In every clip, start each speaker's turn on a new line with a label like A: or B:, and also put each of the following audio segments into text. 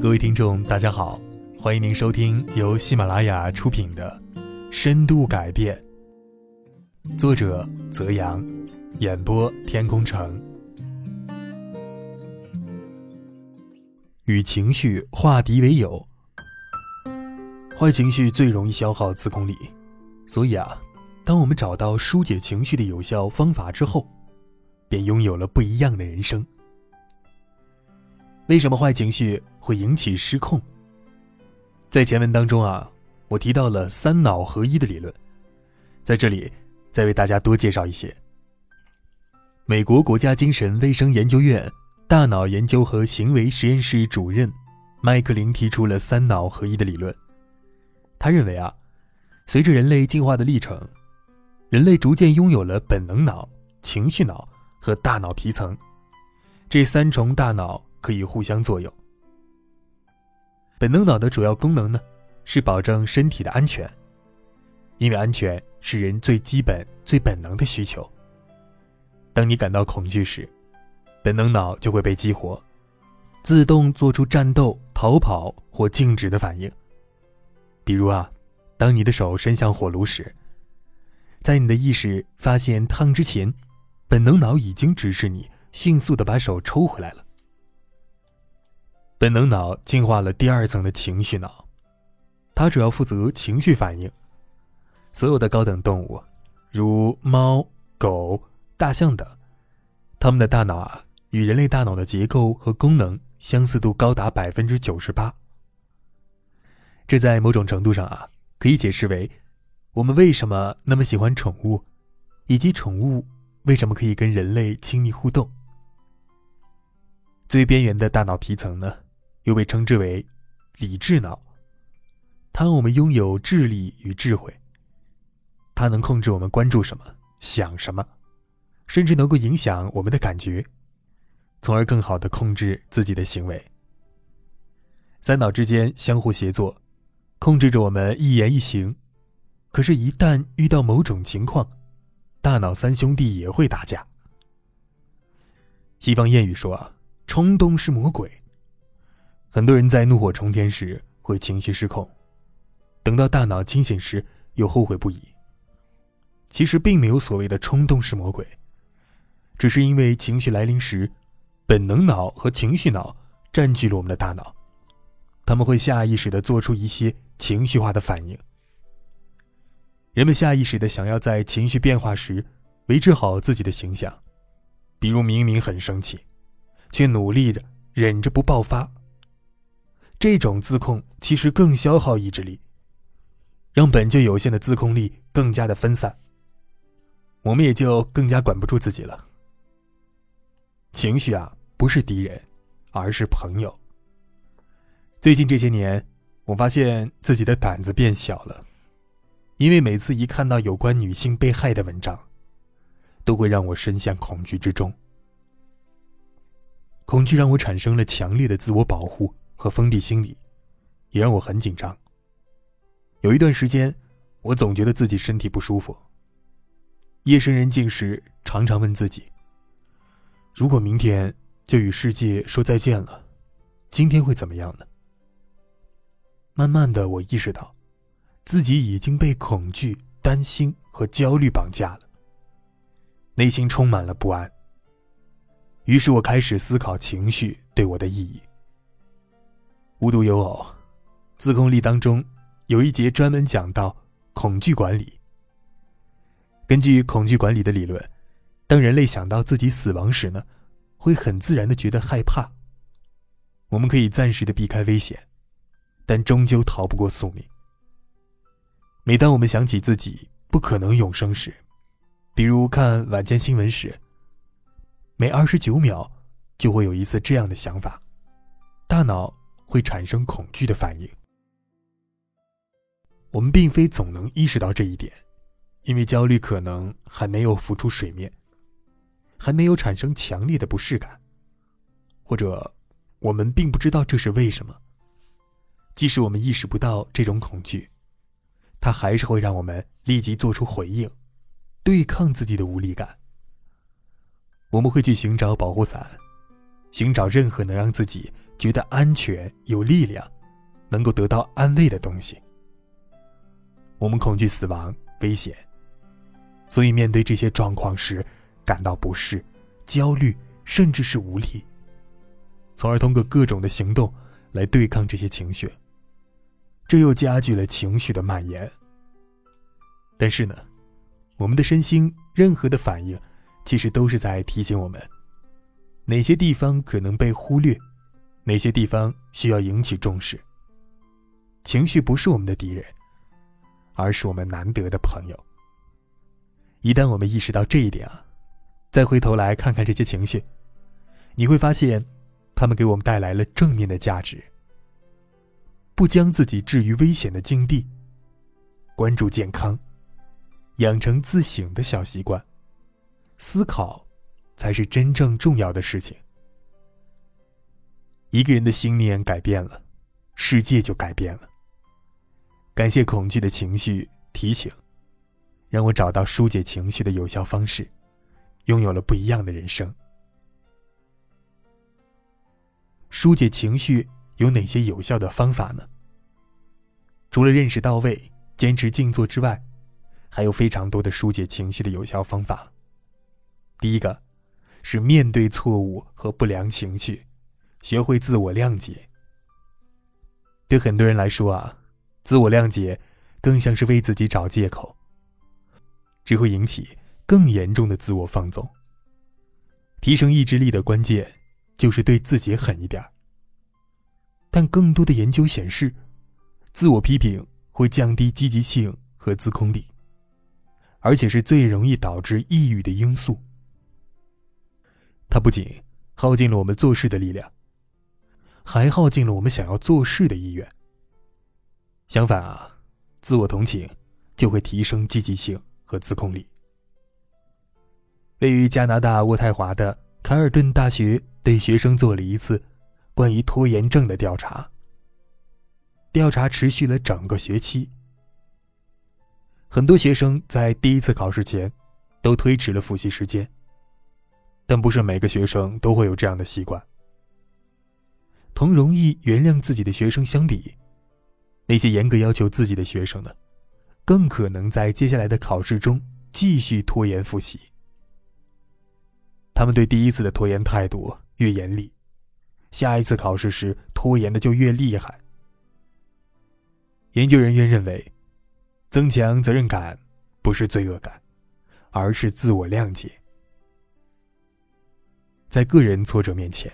A: 各位听众，大家好，欢迎您收听由喜马拉雅出品的《深度改变》，作者泽阳，演播天空城。与情绪化敌为友，坏情绪最容易消耗自控力，所以啊，当我们找到疏解情绪的有效方法之后，便拥有了不一样的人生。为什么坏情绪会引起失控？在前文当中啊，我提到了三脑合一的理论，在这里再为大家多介绍一些。美国国家精神卫生研究院大脑研究和行为实验室主任麦克林提出了三脑合一的理论。他认为啊，随着人类进化的历程，人类逐渐拥有了本能脑、情绪脑和大脑皮层这三重大脑。可以互相作用。本能脑的主要功能呢，是保证身体的安全，因为安全是人最基本、最本能的需求。当你感到恐惧时，本能脑就会被激活，自动做出战斗、逃跑或静止的反应。比如啊，当你的手伸向火炉时，在你的意识发现烫之前，本能脑已经指示你迅速的把手抽回来了。本能脑进化了第二层的情绪脑，它主要负责情绪反应。所有的高等动物，如猫、狗、大象等，它们的大脑啊，与人类大脑的结构和功能相似度高达百分之九十八。这在某种程度上啊，可以解释为我们为什么那么喜欢宠物，以及宠物为什么可以跟人类亲密互动。最边缘的大脑皮层呢？又被称之为理智脑，它让我们拥有智力与智慧。它能控制我们关注什么、想什么，甚至能够影响我们的感觉，从而更好的控制自己的行为。三脑之间相互协作，控制着我们一言一行。可是，一旦遇到某种情况，大脑三兄弟也会打架。西方谚语说：“，冲动是魔鬼。”很多人在怒火冲天时会情绪失控，等到大脑清醒时又后悔不已。其实并没有所谓的冲动是魔鬼，只是因为情绪来临时，本能脑和情绪脑占据了我们的大脑，他们会下意识的做出一些情绪化的反应。人们下意识的想要在情绪变化时维持好自己的形象，比如明明很生气，却努力着忍着不爆发。这种自控其实更消耗意志力，让本就有限的自控力更加的分散，我们也就更加管不住自己了。情绪啊，不是敌人，而是朋友。最近这些年，我发现自己的胆子变小了，因为每次一看到有关女性被害的文章，都会让我深陷恐惧之中。恐惧让我产生了强烈的自我保护。和封闭心理，也让我很紧张。有一段时间，我总觉得自己身体不舒服。夜深人静时，常常问自己：如果明天就与世界说再见了，今天会怎么样呢？慢慢的，我意识到，自己已经被恐惧、担心和焦虑绑架了，内心充满了不安。于是我开始思考情绪对我的意义。无独有偶，自控力当中有一节专门讲到恐惧管理。根据恐惧管理的理论，当人类想到自己死亡时呢，会很自然的觉得害怕。我们可以暂时的避开危险，但终究逃不过宿命。每当我们想起自己不可能永生时，比如看晚间新闻时，每二十九秒就会有一次这样的想法，大脑。会产生恐惧的反应。我们并非总能意识到这一点，因为焦虑可能还没有浮出水面，还没有产生强烈的不适感，或者我们并不知道这是为什么。即使我们意识不到这种恐惧，它还是会让我们立即做出回应，对抗自己的无力感。我们会去寻找保护伞，寻找任何能让自己。觉得安全、有力量，能够得到安慰的东西。我们恐惧死亡、危险，所以面对这些状况时，感到不适、焦虑，甚至是无力，从而通过各种的行动来对抗这些情绪。这又加剧了情绪的蔓延。但是呢，我们的身心任何的反应，其实都是在提醒我们，哪些地方可能被忽略，哪些地方需要引起重视。情绪不是我们的敌人，而是我们难得的朋友。一旦我们意识到这一点啊，再回头来看看这些情绪，你会发现，他们给我们带来了正面的价值。不将自己置于危险的境地，关注健康。养成自省的小习惯，思考才是真正重要的事情。一个人的心念改变了，世界就改变了。感谢恐惧的情绪提醒，让我找到疏解情绪的有效方式，拥有了不一样的人生。疏解情绪有哪些有效的方法呢？除了认识到位、坚持静坐之外，还有非常多的疏解情绪的有效方法。第一个，是面对错误和不良情绪，学会自我谅解。对很多人来说啊，自我谅解更像是为自己找借口，只会引起更严重的自我放纵。提升意志力的关键就是对自己狠一点。但更多的研究显示，自我批评会降低积极性和自控力。而且是最容易导致抑郁的因素。它不仅耗尽了我们做事的力量，还耗尽了我们想要做事的意愿。相反啊，自我同情就会提升积极性和自控力。位于加拿大渥太华的凯尔顿大学对学生做了一次关于拖延症的调查。调查持续了整个学期。很多学生在第一次考试前，都推迟了复习时间。但不是每个学生都会有这样的习惯。同容易原谅自己的学生相比，那些严格要求自己的学生呢，更可能在接下来的考试中继续拖延复习。他们对第一次的拖延态度越严厉，下一次考试时拖延的就越厉害。研究人员认为。增强责任感，不是罪恶感，而是自我谅解。在个人挫折面前，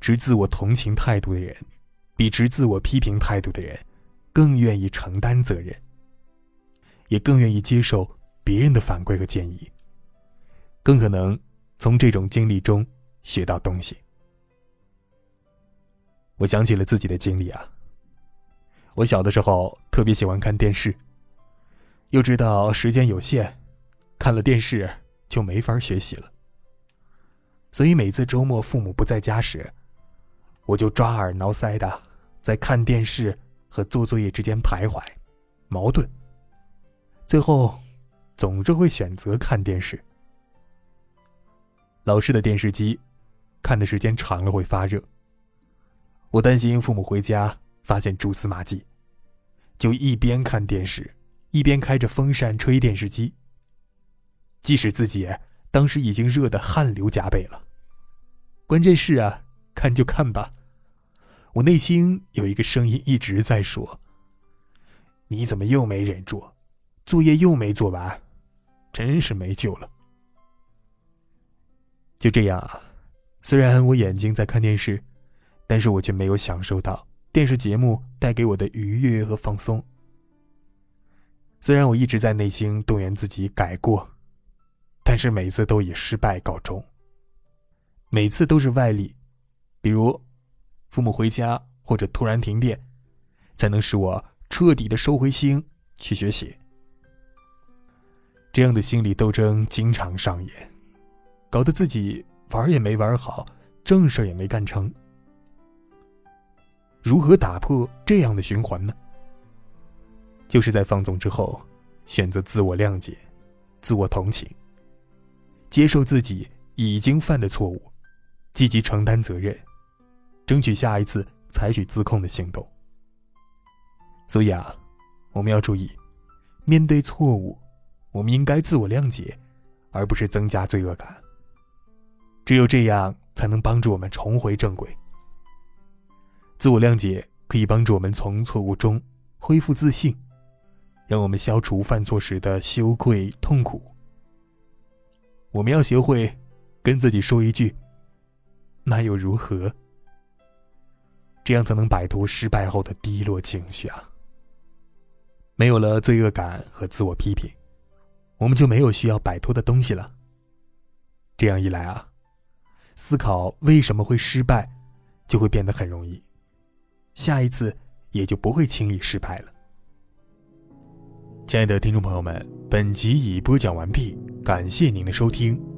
A: 持自我同情态度的人，比持自我批评态度的人，更愿意承担责任，也更愿意接受别人的反馈和建议，更可能从这种经历中学到东西。我想起了自己的经历啊。我小的时候特别喜欢看电视，又知道时间有限，看了电视就没法学习了。所以每次周末父母不在家时，我就抓耳挠腮的在看电视和做作业之间徘徊，矛盾。最后，总是会选择看电视。老式的电视机，看的时间长了会发热。我担心父母回家。发现蛛丝马迹，就一边看电视，一边开着风扇吹电视机。即使自己当时已经热得汗流浃背了，关键是啊，看就看吧。我内心有一个声音一直在说：“你怎么又没忍住？作业又没做完，真是没救了。”就这样啊，虽然我眼睛在看电视，但是我却没有享受到。电视节目带给我的愉悦和放松，虽然我一直在内心动员自己改过，但是每次都以失败告终。每次都是外力，比如父母回家或者突然停电，才能使我彻底的收回心去学习。这样的心理斗争经常上演，搞得自己玩也没玩好，正事也没干成。如何打破这样的循环呢？就是在放纵之后，选择自我谅解、自我同情，接受自己已经犯的错误，积极承担责任，争取下一次采取自控的行动。所以啊，我们要注意，面对错误，我们应该自我谅解，而不是增加罪恶感。只有这样，才能帮助我们重回正轨。自我谅解可以帮助我们从错误中恢复自信，让我们消除犯错时的羞愧痛苦。我们要学会跟自己说一句：“那又如何？”这样才能摆脱失败后的低落情绪啊！没有了罪恶感和自我批评，我们就没有需要摆脱的东西了。这样一来啊，思考为什么会失败，就会变得很容易。下一次也就不会轻易失败了。亲爱的听众朋友们，本集已播讲完毕，感谢您的收听。